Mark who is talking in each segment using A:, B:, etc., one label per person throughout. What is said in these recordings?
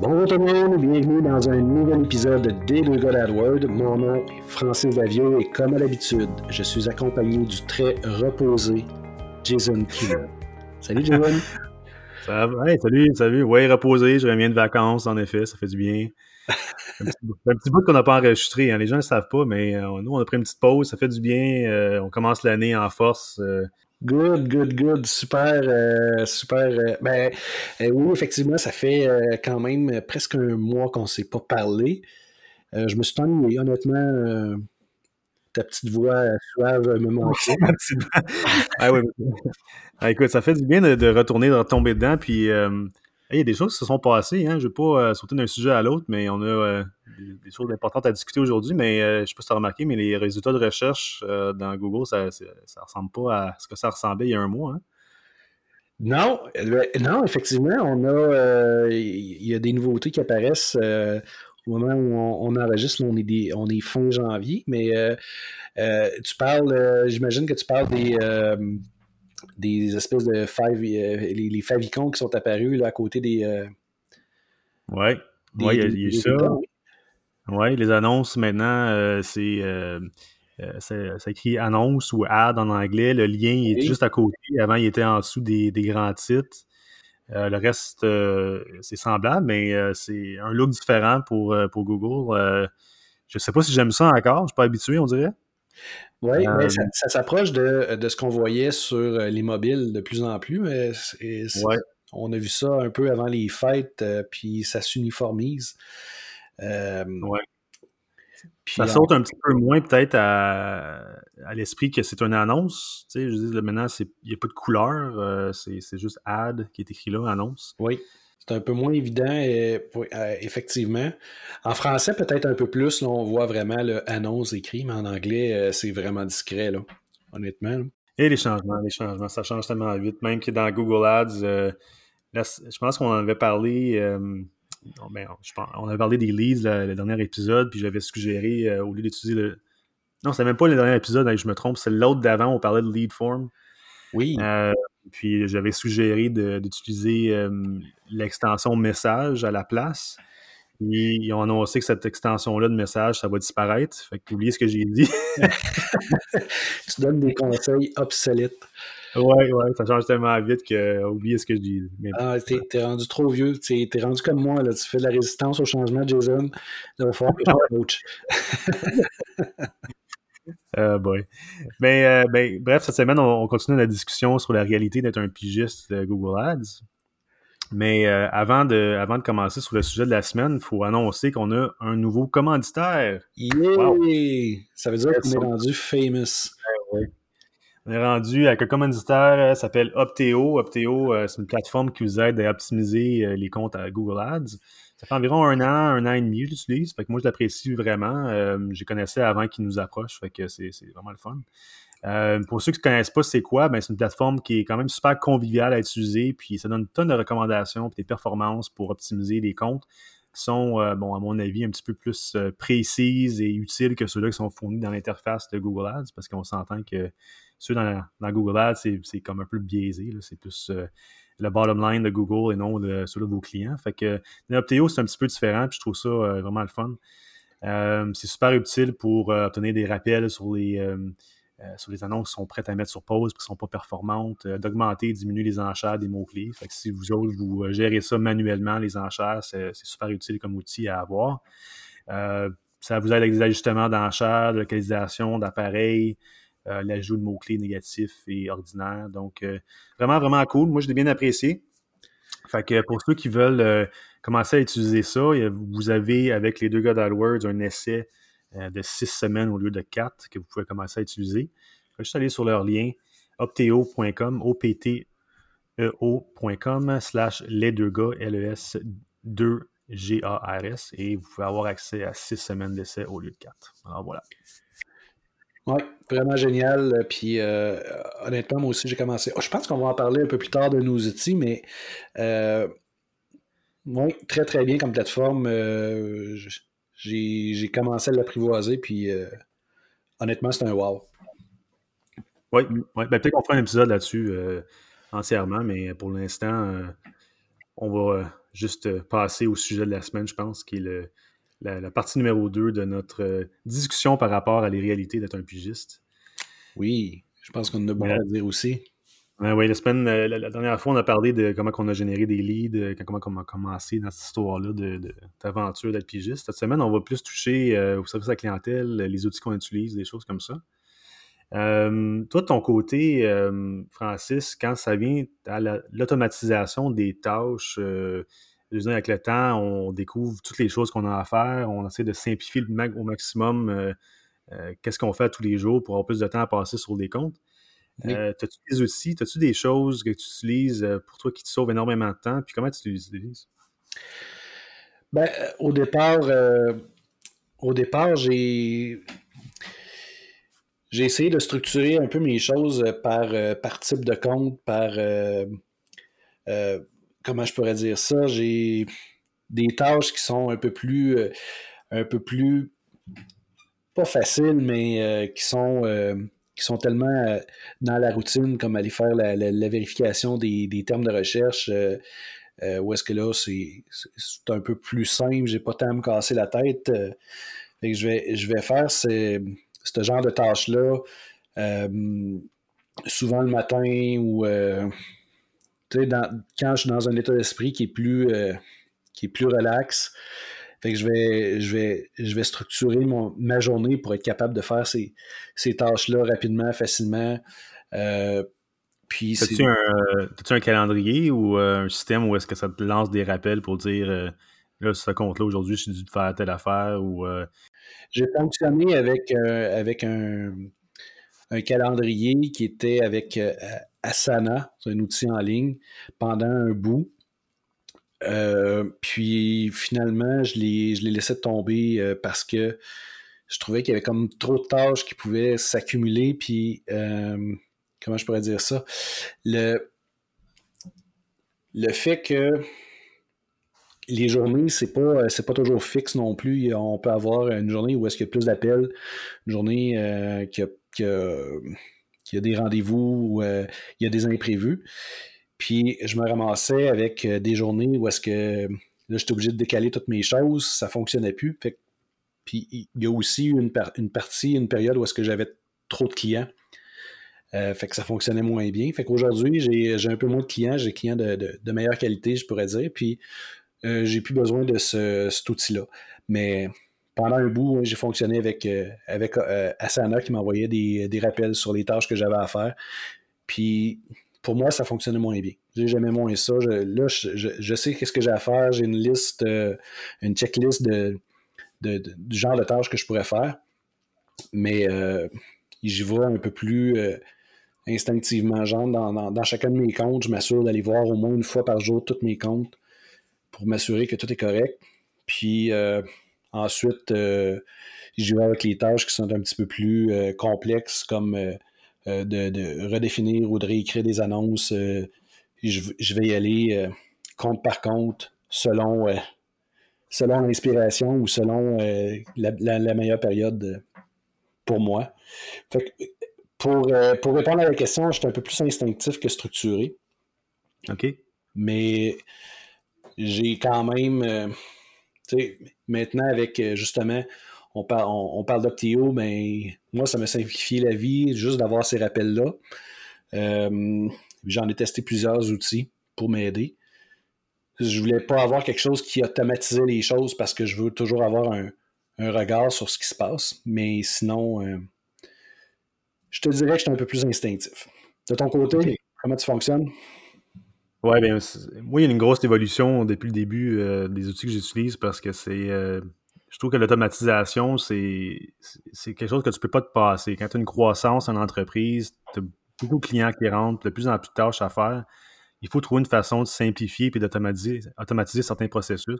A: Bonjour tout le monde, bienvenue dans un nouvel épisode des deux gars d'AdWord. Mon nom est Francis Davio et comme à l'habitude, je suis accompagné du très reposé Jason Killer. Salut Jason!
B: Ça va? salut, salut. Ouais, reposé, je reviens de vacances, en effet, ça fait du bien. Un petit, bout qu'on n'a pas enregistré, hein. les gens ne le savent pas, mais euh, nous, on a pris une petite pause, ça fait du bien. Euh, on commence l'année en force. Euh.
A: Good, good, good. Super, super. ben, oui, effectivement, ça fait quand même presque un mois qu'on ne s'est pas parlé. je me suis ennuyé, honnêtement ta petite voix suave me manquait.
B: ah oui. Écoute, ça fait du bien de, retourner, de retomber dedans. Puis, euh, il y a des choses qui se sont passées. Hein. Je ne vais pas euh, sauter d'un sujet à l'autre, mais on a euh, des, choses importantes à discuter aujourd'hui. Mais je ne sais pas si tu as remarqué, mais les résultats de recherche dans Google, ça ne ressemble pas à ce que ça ressemblait il y a un mois. Hein.
A: Non, non, effectivement, on a il y a des nouveautés qui apparaissent au moment où on, enregistre, on est, on est fin janvier, mais euh, euh, tu parles, euh, j'imagine que tu parles des, des espèces de five, les, les favicons qui sont apparus là, à côté des.
B: oui, ouais, il y a, eu ça. Oui, les annonces maintenant, c'est. ça, écrit annonce ou ad en anglais. Le lien est juste à côté. Avant, il était en dessous des, des grands titres. Euh, le reste, euh, c'est semblable, mais euh, c'est un look différent pour, pour Google. je ne sais pas si j'aime ça encore, je ne suis pas habitué, on dirait.
A: Oui, mais ça, s'approche de, ce qu'on voyait sur les mobiles de plus en plus. On a vu ça un peu avant les fêtes, puis ça s'uniformise.
B: ça saute un petit peu moins peut-être à, l'esprit que c'est une annonce. Tu sais, je dis, là, maintenant, il n'y a pas de couleur, euh, c'est juste ad qui est écrit là, annonce.
A: Oui. C'est un peu moins évident, euh, effectivement. En français, peut-être un peu plus, là, on voit vraiment le annonce écrit, mais en anglais, euh, c'est vraiment discret, là, honnêtement.
B: Et les changements, les changements, ça change tellement vite. Même que dans Google Ads, je pense qu'on en avait parlé ben, on avait parlé des leads le dernier épisode, puis j'avais suggéré, euh, au lieu d'utiliser le. Non, c'est même pas le dernier épisode, hein, je me trompe, c'est l'autre d'avant, on parlait de lead form.
A: Oui.
B: Euh, puis j'avais suggéré d'utiliser euh, l'extension message à la place. ils ont annoncé que cette extension-là de message, ça va disparaître. Fait que oubliez ce que j'ai dit.
A: tu donnes des conseils obsolètes.
B: Ouais, ouais, ça change tellement vite que oubliez ce que je dis.
A: Ah, t'es, rendu trop vieux, t'es, es rendu comme moi, là. tu fais de la résistance au changement, Jason. Il va falloir que je coach.
B: Uh, boy. Mais, euh, ben, bref, cette semaine, on, continue la discussion sur la réalité d'être un pigiste de Google Ads. Mais euh, avant, de, avant de commencer sur le sujet de la semaine, il faut annoncer qu'on a un nouveau commanditaire.
A: Yeah! Ça veut dire qu'on est rendu famous.
B: Ouais, on est rendu avec un commanditaire, euh, s'appelle Opteo. Opteo, c'est une plateforme qui vous aide à optimiser les comptes à Google Ads. Ça fait environ un an, un an et demi que j'utilise. Fait moi, je l'apprécie vraiment. je connaissais avant qu'il nous approche. C'est vraiment le fun. pour ceux qui ne connaissent pas c'est quoi, ben, c'est une plateforme qui est quand même super conviviale à utiliser, puis ça donne une tonne de recommandations et des performances pour optimiser les comptes qui sont, bon, à mon avis, un petit peu plus précises et utiles que ceux-là qui sont fournis dans l'interface de Google Ads, parce qu'on s'entend que ceux dans, Google Ads, c'est comme un peu biaisé. C'est plus euh, le bottom line de Google et non de, ceux de vos clients. Fait que c'est un petit peu différent, puis je trouve ça euh, vraiment le fun. Euh, c'est super utile pour obtenir des rappels sur les, sur les annonces qui sont prêtes à mettre sur pause, qui ne sont pas performantes, d'augmenter et diminuer les enchères des mots-clés. Fait que si vous autres, vous gérez ça manuellement, les enchères, c'est super utile comme outil à avoir. ça vous aide avec des ajustements d'enchères, de localisation, d'appareils, euh, l'ajout de mots-clés négatifs et ordinaires. Donc, euh, vraiment, vraiment cool. Moi, je l'ai bien apprécié. Fait que pour ceux qui veulent euh, commencer à utiliser ça, vous avez avec les deux gars d'AdWords un essai de six semaines au lieu de quatre que vous pouvez commencer à utiliser. Juste aller sur leur lien opteo.com, o p t e ocom slash les deux gars, L-E-S 2 G-A-R-S, et vous pouvez avoir accès à six semaines d'essai au lieu de quatre. Alors voilà.
A: Oui, vraiment génial. Puis euh, honnêtement, moi aussi, j'ai commencé. Oh, je pense qu'on va en parler un peu plus tard de nos outils, mais euh, très très bien comme plateforme. Euh, j'ai commencé à l'apprivoiser, puis honnêtement, c'est un wow.
B: Oui, ouais, ben, peut-être qu'on fera un épisode là-dessus entièrement, mais pour l'instant, on va juste passer au sujet de la semaine, je pense, qui est la, partie numéro 2 de notre discussion par rapport à les réalités d'être un pigiste.
A: Oui, je pense qu'on a beaucoup à dire aussi.
B: oui, la semaine, la, dernière fois, on a parlé de comment on a généré des leads, comment on a commencé dans cette histoire-là d'aventure de, d'être pigiste. Cette semaine, on va plus toucher au service à la clientèle, les outils qu'on utilise, des choses comme ça. Euh, toi, de ton côté, euh, Francis, quand ça vient à l'automatisation des tâches, euh, avec le temps, on découvre toutes les choses qu'on a à faire, on essaie de simplifier au maximum qu'est-ce qu'on fait tous les jours pour avoir plus de temps à passer sur des comptes. As-tu des outils, as-tu des choses que tu utilises pour toi qui te sauvent énormément de temps, puis comment tu les utilises?
A: Ben, au départ, au départ, j'ai j'ai essayé de structurer un peu mes choses euh, par, euh, par type de compte, par euh, comment je pourrais dire ça? J'ai des tâches qui sont un peu plus un peu plus pas faciles, mais qui sont qui sont tellement dans la routine, comme aller faire la, vérification des, termes de recherche. où est-ce que là, c'est un peu plus simple, j'ai pas tant à me casser la tête. je, vais, je vais faire, c'est ce genre de tâches-là, euh, souvent le matin ou euh, quand je suis dans un état d'esprit qui est plus euh, qui est plus relax, fait que je vais, je vais, je vais structurer mon, ma journée pour être capable de faire ces, ces tâches-là rapidement, facilement.
B: puis As-tu un, un, calendrier ou un système où est-ce que ça te lance des rappels pour dire là, ce compte-là, aujourd'hui, je suis dû faire telle affaire ou
A: j'ai fonctionné avec, euh, avec un, calendrier qui était avec euh, Asana, c'est un outil en ligne, pendant un bout. Euh, puis finalement, je l'ai, je laissé tomber parce que je trouvais qu'il y avait comme trop de tâches qui pouvaient s'accumuler. Puis, comment je pourrais dire ça? Le, le fait que les journées, c'est pas, euh, pas toujours fixe non plus. On peut avoir une journée où est-ce qu'il y a plus d'appels, une journée euh, a, des rendez-vous, euh, il y a des imprévus. Puis je me ramassais avec des journées où est-ce que là, j'étais obligé de décaler toutes mes choses, ça fonctionnait plus. puis il y a aussi une, une partie, une période où est-ce que j'avais trop de clients. fait que ça fonctionnait moins bien. Fait qu'aujourd'hui, j'ai, un peu moins de clients, j'ai des clients de, de, meilleure qualité, je pourrais dire. Puis euh, j'ai plus besoin de ce, cet outil-là. Mais pendant un bout, j'ai fonctionné avec, euh, avec euh, Asana qui m'envoyait des, des, rappels sur les tâches que j'avais à faire. Puis pour moi, ça fonctionnait moins bien. Jamais moins ça. là, je, sais qu'est-ce que j'ai à faire. J'ai une liste, une checklist de, du genre de tâches que je pourrais faire. Mais j'y vais un peu plus instinctivement. Genre, dans, dans, chacun de mes comptes, je m'assure d'aller voir au moins une fois par jour tous mes comptes pour m'assurer que tout est correct. Puis euh, ensuite, euh, j'y vais avec les tâches qui sont un petit peu plus euh, complexes, comme de, redéfinir ou de réécrire des annonces. Je, vais y aller compte par compte, selon, selon l'inspiration ou selon la, meilleure période pour moi. pour, pour répondre à la question, je suis un peu plus instinctif que structuré.
B: OK.
A: Mais j'ai quand même, euh, maintenant avec euh, justement, on, parle on, parle d'Optio, mais moi, ça m'a simplifié la vie juste d'avoir ces rappels-là. Euh, j'en ai testé plusieurs outils pour m'aider. Je voulais pas avoir quelque chose qui automatisait les choses parce que je veux toujours avoir un, regard sur ce qui se passe. Mais sinon, je te dirais que je suis un peu plus instinctif. De ton côté, comment tu fonctionnes?
B: Ouais, bien, moi, il y a une grosse évolution depuis le début euh, des outils que j'utilise parce que c'est. Euh, je trouve que l'automatisation, c'est quelque chose que tu peux pas te passer. Quand tu as une croissance en entreprise, tu as beaucoup de clients qui rentrent, de plus en plus de tâches à faire. Il faut trouver une façon de simplifier et d'automatiser automatiser certains processus.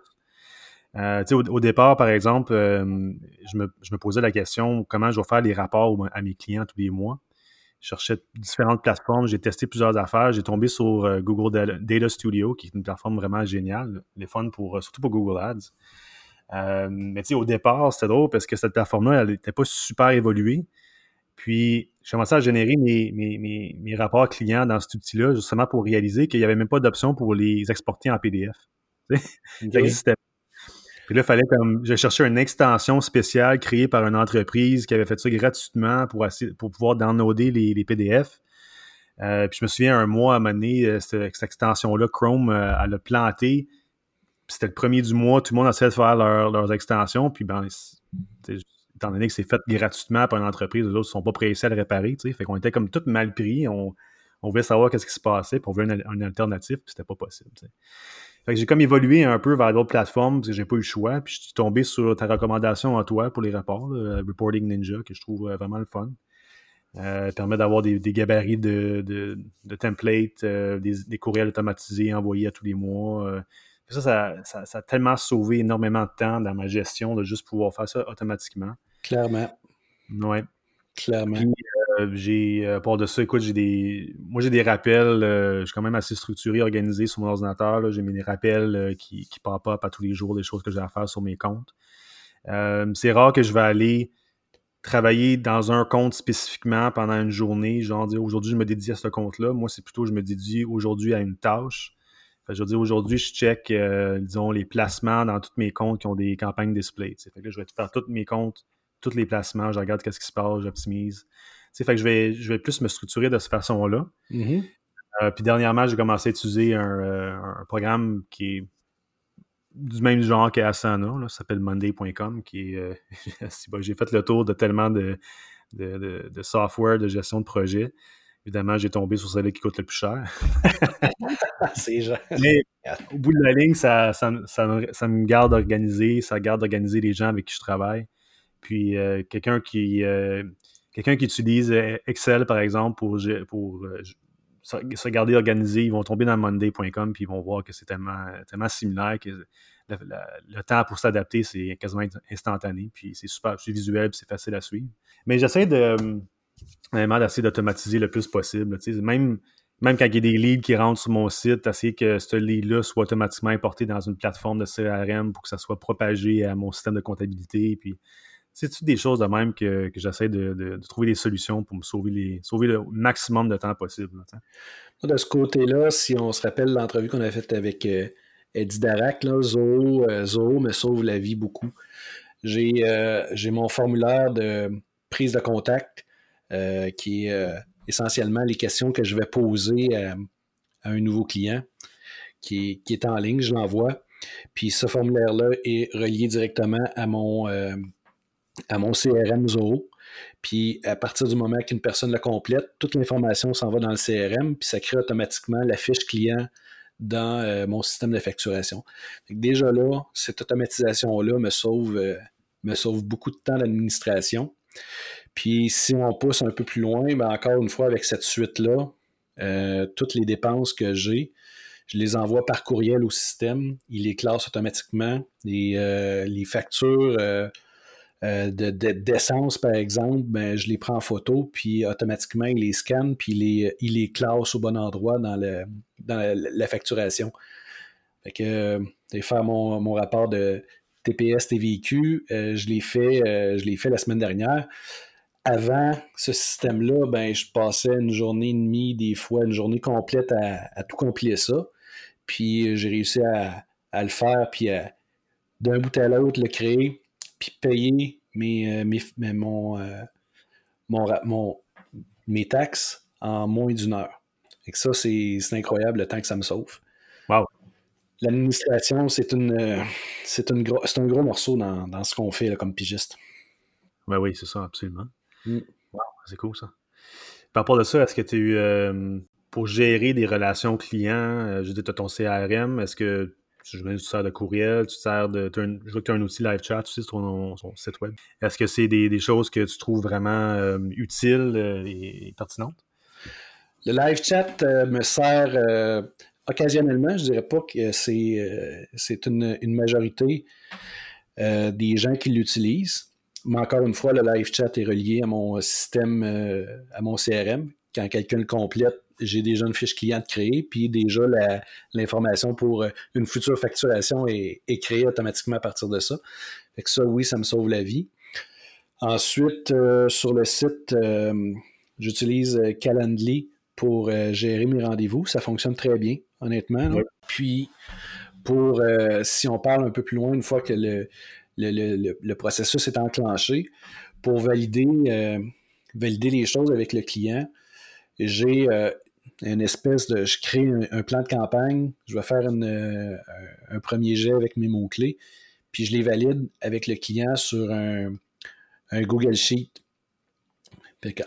B: Euh, au, au, départ, par exemple, je me, je, me, posais la question comment je vais faire les rapports à mes clients tous les mois? Je cherchais différentes plateformes, j'ai testé plusieurs affaires, j'ai tombé sur euh, Google Data Studio, qui est une plateforme vraiment géniale, les fun pour, euh, surtout pour Google Ads. Euh, mais tu sais, au départ, c'était drôle parce que cette plateforme-là, elle n'était pas super évoluée. Puis, j'ai commencé à générer mes, mes, mes, rapports clients dans cet outil-là, justement pour réaliser qu'il n'y avait même pas d'option pour les exporter en PDF. Ça existait puis là, fallait comme. Je cherchais une extension spéciale créée par une entreprise qui avait fait ça gratuitement pour, pour pouvoir downloader les, les PDF. Euh, puis je me souviens, un mois à un euh, cette, extension-là, Chrome, euh, elle a planté. C'était le premier du mois, tout le monde essayait de faire leurs extensions. Puis ben, étant donné que c'est fait gratuitement par une entreprise, les autres ne sont pas pressés à le réparer. T'sais. Fait qu'on était comme tout mal pris. On, on voulait savoir qu'est-ce qui se passait, puis on voulait un, alternatif, puis c'était pas possible. Fait que j'ai comme évolué un peu vers d'autres plateformes parce que j'ai pas eu le choix. Puis je suis tombé sur ta recommandation à toi pour les rapports, Reporting Ninja, que je trouve euh, vraiment le fun. Euh, permet d'avoir des, gabarits de, de, de templates, euh, des, courriels automatisés envoyés à tous les mois. Euh. ça, ça, ça, a tellement sauvé énormément de temps dans ma gestion de juste pouvoir faire ça automatiquement.
A: Clairement.
B: Ouais.
A: Clairement.
B: J'ai, euh, de ça, écoute, j'ai des. Moi, j'ai des rappels. Euh, je suis quand même assez structuré, organisé sur mon ordinateur. J'ai mis des rappels qui, qui pop-up à tous les jours, des choses que j'ai à faire sur mes comptes. c'est rare que je vais aller travailler dans un compte spécifiquement pendant une journée, genre dire aujourd'hui je me dédie à ce compte-là. Moi, c'est plutôt je me dédie aujourd'hui à une tâche. je veux dire, aujourd'hui, je check, disons, les placements dans tous mes comptes qui ont des campagnes display. Que je vais faire tous mes comptes, tous les placements, je regarde qu'est-ce qui se passe, j'optimise fait que je vais, je vais plus me structurer de cette façon-là.
A: Mm-hmm.
B: Euh, puis dernièrement, j'ai commencé à utiliser euh, un, programme qui est du même genre qu'Asana, ça s'appelle monday.com, qui est... Euh, j'ai fait le tour de tellement de, de, de, software de gestion de projet. Évidemment, j'ai tombé sur celui qui coûte le plus cher. Mais au bout de la ligne, ça, ça, ça, me garde organisé, ça garde organisé les gens avec qui je travaille. Puis quelqu'un qui, quelqu'un qui utilise euh, Excel, par exemple, pour, euh, se garder organisé, ils vont tomber dans monday.com puis ils vont voir que c'est tellement, tellement similaire que le, temps pour s'adapter, c'est quasiment instantané, puis c'est super, c'est visuel, puis c'est facile à suivre. Mais j'essaie de vraiment d'essayer d'automatiser le plus possible. Même, même quand il y a des leads qui rentrent sur mon site, essayer que ce lead-là soit automatiquement importé dans une plateforme de CRM pour que ça soit propagé à mon système de comptabilité. Puis c'est-tu des choses de même que, j'essaie de, trouver des solutions pour me sauver, les, sauver le maximum de temps possible?
A: de ce côté-là, si on se rappelle l'entrevue qu'on a faite avec euh, Eddie Darac, là, Zoho, euh, me sauve la vie beaucoup. Euh, j'ai mon formulaire de prise de contact qui est essentiellement les questions que je vais poser à, un nouveau client qui est en ligne, je l'envoie. Puis ce formulaire-là est relié directement à mon à mon CRM Zoho. Puis à partir du moment qu'une personne le complète, toute l'information s'en va dans le CRM, puis ça crée automatiquement la fiche client dans euh, mon système de facturation. déjà là, cette automatisation-là me sauve, euh, me sauve beaucoup de temps d'administration. Puis si on pousse un peu plus loin, ben encore une fois, avec cette suite-là, euh, toutes les dépenses que j'ai, je les envoie par courriel au système. Il les classe automatiquement. Les, les factures euh, d'essence, par exemple, ben, je les prends en photo, puis automatiquement, il les scanne, puis il les, il les classe au bon endroit dans, le, dans la, facturation. Fait que, euh, faire mon, rapport de TPS, TVQ, euh, je l'ai fait, je la semaine dernière. Avant ce système-là, ben, je passais une journée et demie, des fois une journée complète à, tout compiler ça. Puis j'ai réussi à, à, le faire, puis d'un bout à l'autre, le créer puis payer mes, euh, mon, euh, mon, mes taxes en moins d'une heure. Et ça, c'est incroyable le temps que ça me sauve.
B: Wow.
A: L'administration, c'est une, euh, c'est une un gros morceau dans, ce qu'on fait comme pigiste.
B: Ben oui, c'est ça, absolument. Mm. Wow, c'est cool ça. Par rapport à ça, est-ce que tu as eu, pour gérer des relations clients, je dis, tu as ton CRM, est-ce que tu, sers de courriel, tu sers de. je vois que tu as un outil live chat aussi sur ton, site web. Est-ce que c'est des, choses que tu trouves vraiment euh, utiles euh, et, pertinentes?
A: Le live chat euh, me sert occasionnellement. Je dirais pas que c'est, c'est une, majorité des gens qui l'utilisent. Mais encore une fois, le live chat est relié à mon système, à mon CRM. Quand quelqu'un le complète, j'ai déjà une fiche client créée, puis déjà l'information pour euh, une future facturation est, créée automatiquement à partir de ça. Fait que ça, oui, ça me sauve la vie. Ensuite, euh, sur le site, euh, j'utilise Calendly pour gérer mes rendez-vous. Ça fonctionne très bien, honnêtement. Puis, pour, si on parle un peu plus loin, une fois que le, le, processus est enclenché, pour valider, valider les choses avec le client, j'ai une espèce de. Je crée un, plan de campagne, je vais faire un premier jet avec mes mots-clés, puis je les valide avec le client sur un, Google Sheet.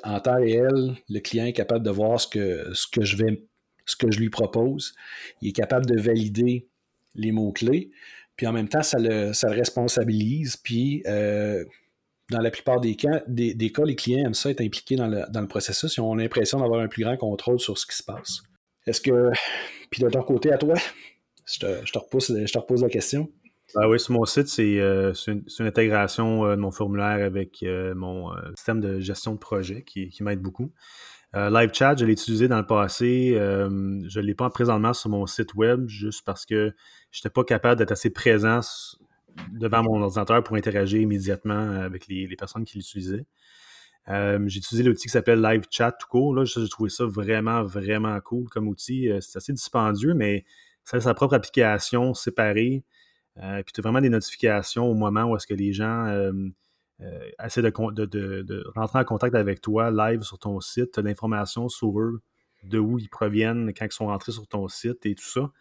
A: en temps réel, le client est capable de voir ce que, ce que je vais ce que je lui propose. Il est capable de valider les mots-clés. Puis en même temps, ça le, ça le responsabilise. Puis euh, dans la plupart des cas, des, cas, les clients aiment ça être impliqués dans le, processus. Ils ont l'impression d'avoir un plus grand contrôle sur ce qui se passe. Est-ce que. Puis de ton côté, à toi, je te, je te, repose, je te repose la question.
B: Ah oui, sur mon site, c'est euh, une, intégration euh, de mon formulaire avec euh, mon système de gestion de projet qui, m'aide beaucoup. Live Chat, je l'ai utilisé dans le passé. je ne l'ai pas présentement sur mon site web juste parce que je n'étais pas capable d'être assez présent devant mon ordinateur pour interagir immédiatement avec les, personnes qui l'utilisaient. j'ai utilisé l'outil qui s'appelle Live Chat tout court. Là, j'ai trouvé ça vraiment, vraiment cool comme outil. c'est assez dispendieux, mais ça a sa propre application séparée. Euh, puis tu as vraiment des notifications au moment où est-ce que les gens euh, euh, essaient de, rentrer en contact avec toi live sur ton site. Tu as l'information sur eux, de où ils proviennent quand ils sont rentrés sur ton site et tout ça.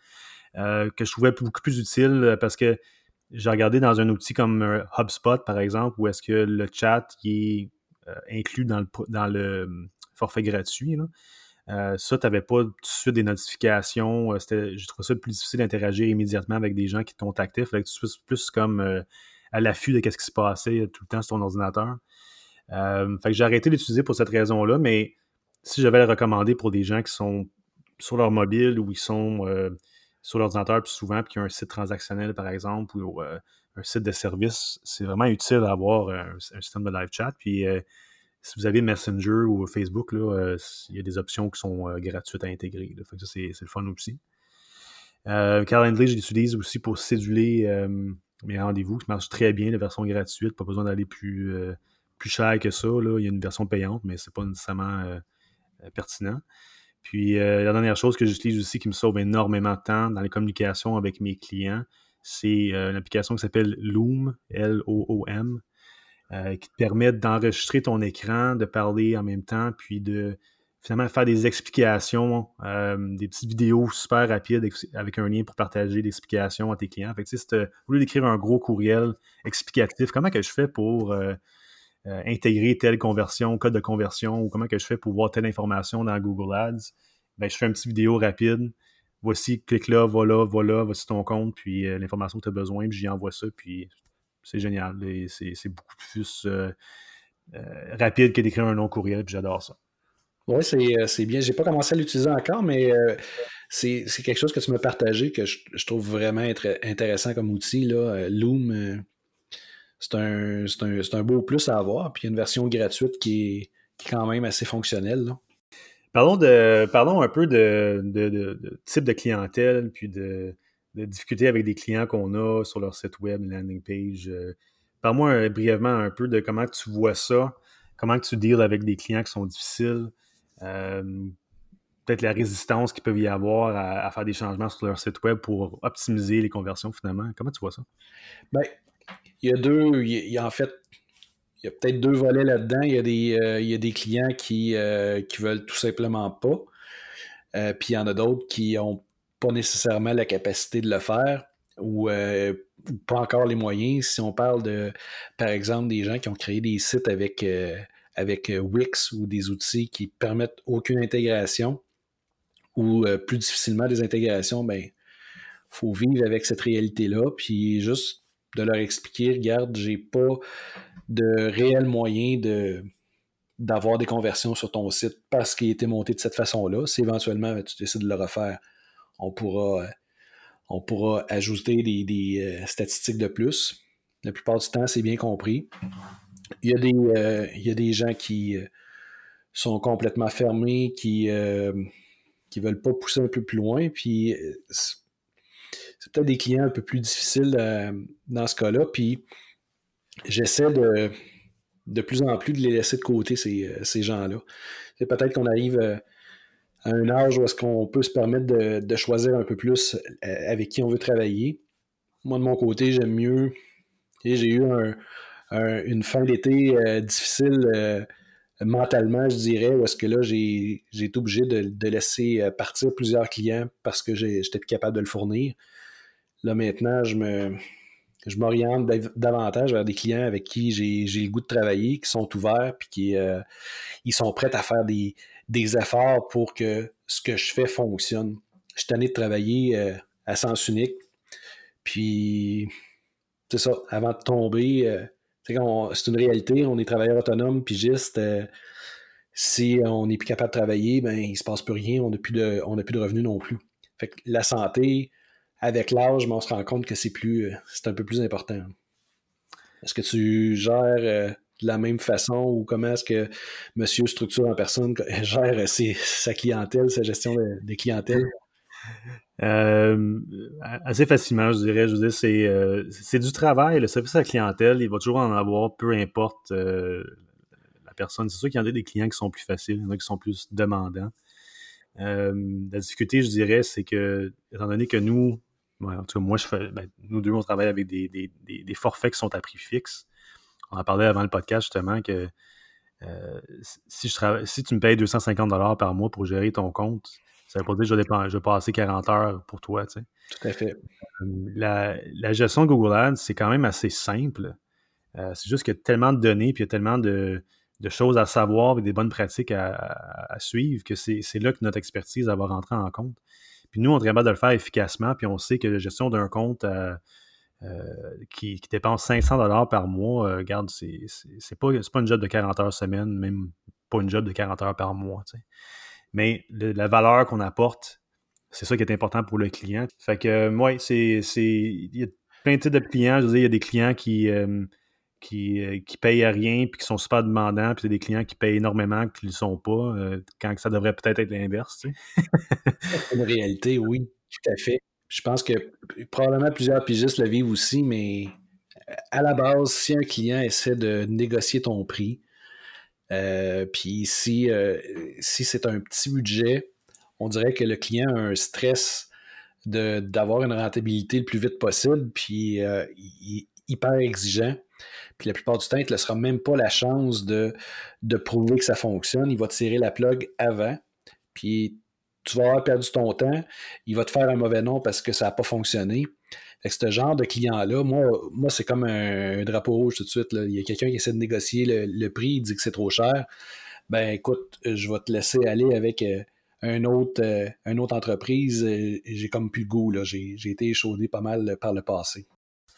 B: que je trouvais beaucoup plus utile parce que j'ai regardé dans un outil comme HubSpot, par exemple, où est-ce que le chat est inclus dans le, le forfait gratuit. Là. Euh, ça, tu n'avais pas tout de suite des notifications. Euh, j'ai trouvé ça plus difficile d'interagir immédiatement avec des gens qui te contactaient. Il fallait que tu sois plus comme euh, à l'affût de ce qui se passait tout le temps sur ton ordinateur. fait que j'ai arrêté d'utiliser pour cette raison-là, mais si j'avais le recommander pour des gens qui sont sur leur mobile ou ils sont sur l'ordinateur plus souvent, puis qui ont un site transactionnel, par exemple, ou un site de service, c'est vraiment utile d'avoir un, un, système de live chat. Puis si vous avez Messenger ou Facebook, là, euh, il y a des options qui sont euh, gratuites à intégrer. ça, c'est, le fun aussi. Euh, Calendly, je l'utilise aussi pour céduler mes rendez-vous. Ça marche très bien, la version gratuite. Pas besoin d'aller plus, plus cher que ça. Là. Il y a une version payante, mais c'est pas nécessairement pertinent. Puis la dernière chose que j'utilise aussi qui me sauve énormément de temps dans les communications avec mes clients, c'est une application qui s'appelle Loom, L-O-O-M. Euh, qui te permettent d'enregistrer ton écran, de parler en même temps, puis de finalement faire des explications, euh, des petites vidéos super rapides avec un lien pour partager l'explication à tes clients. Fait que, au lieu d'écrire un gros courriel explicatif, comment que je fais pour euh, intégrer telle conversion, code de conversion, ou comment que je fais pour voir telle information dans Google Ads, ben, je fais une petite vidéo rapide. Voici, clique là, voilà, voilà, voici ton compte, puis l'information que tu as besoin, puis j'y envoie ça, puis c'est génial. C'est beaucoup plus euh, euh, rapide que d'écrire un long courriel, puis j'adore ça.
A: Oui, euh, c'est bien. Je n'ai pas commencé à l'utiliser encore, mais c'est quelque chose que tu m'as partagé que je, trouve vraiment intéressant comme outil. Là. Loom, c'est un, beau plus à avoir. Puis il y a une version gratuite qui est, quand même assez fonctionnelle.
B: Parlons, de, parlons un peu de, de, type de clientèle, puis de, de difficultés avec des clients qu'on a sur leur site web, landing page. Euh, parle-moi euh, brièvement un peu de comment tu vois ça, comment tu deals avec des clients qui sont difficiles, euh, peut-être la résistance qu'il peut y avoir à, faire des changements sur leur site web pour optimiser les conversions finalement. Comment tu vois ça?
A: Bien, il y a deux, il y a, en fait, il y a peut-être deux volets là-dedans. Il y a des, il y a des clients qui, qui veulent tout simplement pas. puis il y en a d'autres qui ont pas nécessairement la capacité de le faire euh, ou, pas encore les moyens. Si on parle de, par exemple, des gens qui ont créé des sites avec, euh, avec euh, Wix ou des outils qui permettent aucune intégration ou plus difficilement des intégrations, ben faut vivre avec cette réalité-là, puis juste de leur expliquer, regarde, j'ai pas de réel moyen de d'avoir des conversions sur ton site parce qu'il a été monté de cette façon-là. Si éventuellement tu décides de le refaire, on pourra, on pourra ajouter des, euh, statistiques de plus. La plupart du temps, c'est bien compris. Il y a des, euh, il y des gens qui euh, sont complètement fermés, qui ne veulent pas pousser un peu plus loin. Puis c'est peut-être des clients un peu plus difficiles dans ce cas-là. Puis j'essaie de de plus en plus de les laisser de côté, ces, ces gens-là. C'est peut-être qu'on arrive un âge où est-ce qu'on peut se permettre de, choisir un peu plus avec qui on veut travailler. Moi, de mon côté, j'aime mieux. J'ai eu une fin d'été difficile mentalement, je dirais, où est-ce que là, j'ai été obligé de, laisser euh, partir plusieurs clients parce que j'étais capable de le fournir. Là, maintenant, je me je m'oriente davantage vers des clients avec qui j'ai le goût de travailler, qui sont ouverts, puis qui euh, ils sont prêts à faire des, efforts pour que ce que je fais fonctionne. Je suis tanné de travailler euh, à sens unique. Puis, c'est ça, avant de tomber, c'est une réalité, on est travailleur autonome, pigiste. Euh, si on n'est plus capable de travailler, ben, il ne se passe plus rien, on n'a plus, de, plus de revenus non plus. Fait que la santé, avec l'âge, on se rend compte que c'est plus euh, c'est un peu plus important. Est-ce que tu gères euh, de la même façon ou comment est-ce que monsieur structure en personne gère sa clientèle, sa gestion des clientèles?
B: Euh, assez facilement, je dirais. Je veux dire, euh, c'est, du travail. Le service à la clientèle, il va toujours en avoir, peu importe euh, la personne. C'est sûr qu'il y en a des clients qui sont plus faciles, il y en a qui sont plus demandants. la difficulté, je dirais, c'est que, étant donné que nous, en tout cas, moi, je fais, ben, nous deux, on travaille avec des, forfaits qui sont à prix fixe. On en parlait avant le podcast, justement, que si, je si tu me payes 250 par mois pour gérer ton compte, ça veut pas dire que je vais, passer 40 heures pour toi. Tu sais.
A: Tout à fait.
B: La, gestion de Google Ads, c'est quand même assez simple. Euh, c'est juste qu'il y a tellement de données, puis il y a tellement de, choses à savoir et des bonnes pratiques à, suivre que c'est là que notre expertise va rentrer en compte. Puis nous, on est capable de le faire efficacement, puis on sait que la gestion d'un compte euh, euh, qui, dépense 500 dollars par mois, regarde, c'est pas, pas une job de 40 heures semaine, même pas une job de 40 heures par mois. Mais la valeur qu'on apporte, c'est ça qui est important pour le client. Fait que, moi, c'est. Il y a plein de types de clients. Je veux dire, il y a des clients qui. Euh, qui, euh, qui, payent à rien puis qui sont super demandants, puis des clients qui payent énormément qui ne le sont pas, euh, quand ça devrait peut-être être, l'inverse. Tu
A: sais. Une réalité, oui, tout à fait. Je pense que probablement plusieurs pigistes le vivent aussi, mais à la base, si un client essaie de négocier ton prix, euh, puis si, euh, si c'est un petit budget, on dirait que le client a un stress d'avoir une rentabilité le plus vite possible, puis euh, il hyper exigeant. Puis la plupart du temps, il ne te laissera même pas la chance de, prouver que ça fonctionne. Il va tirer la plug avant, puis tu vas avoir perdu ton temps. Il va te faire un mauvais nom parce que ça n'a pas fonctionné. Fait ce genre de client-là, moi, moi c'est comme un, drapeau rouge tout de suite. Il y a quelqu'un qui essaie de négocier le, prix, il dit que c'est trop cher. Ben écoute, je vais te laisser aller avec euh, un autre, euh, une autre entreprise. Euh, j'ai comme plus le goût. J'ai, été échaudé pas mal par le passé.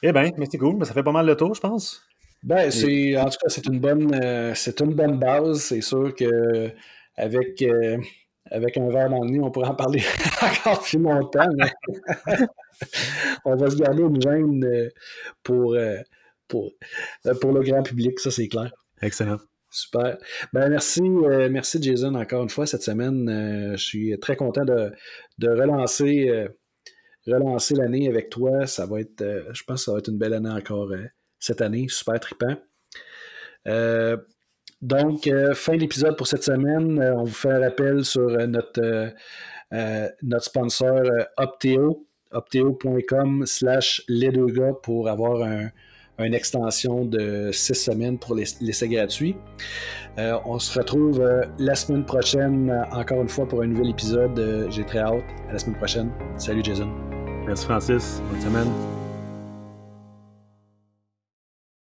B: Eh bien, mais c'est cool, mais ça fait pas mal le tour, je pense.
A: Ben, c'est, en tout cas, c'est une bonne, c'est une bonne base. C'est sûr que avec avec un verre dans le nez, on pourrait en parler encore plus longtemps, mais on va se garder une gêne euh, pour, euh, pour, euh, pour le grand public, ça c'est clair.
B: Excellent.
A: Super. Ben merci, merci Jason encore une fois cette semaine. je suis très content de, relancer, relancer l'année avec toi. Ça va être, je pense que ça va être une belle année encore cette année. Super trippant. Donc, euh, fin de l'épisode pour cette semaine. Euh, on vous fait un rappel sur euh, notre, notre sponsor Opteo, opteo.com slash les deux gars pour avoir un, une extension de six semaines pour l'essai gratuit. on se retrouve la semaine prochaine, encore une fois, pour un nouvel épisode. J'ai très hâte. À la semaine prochaine. Salut Jason.
B: Merci Francis. Bonne semaine.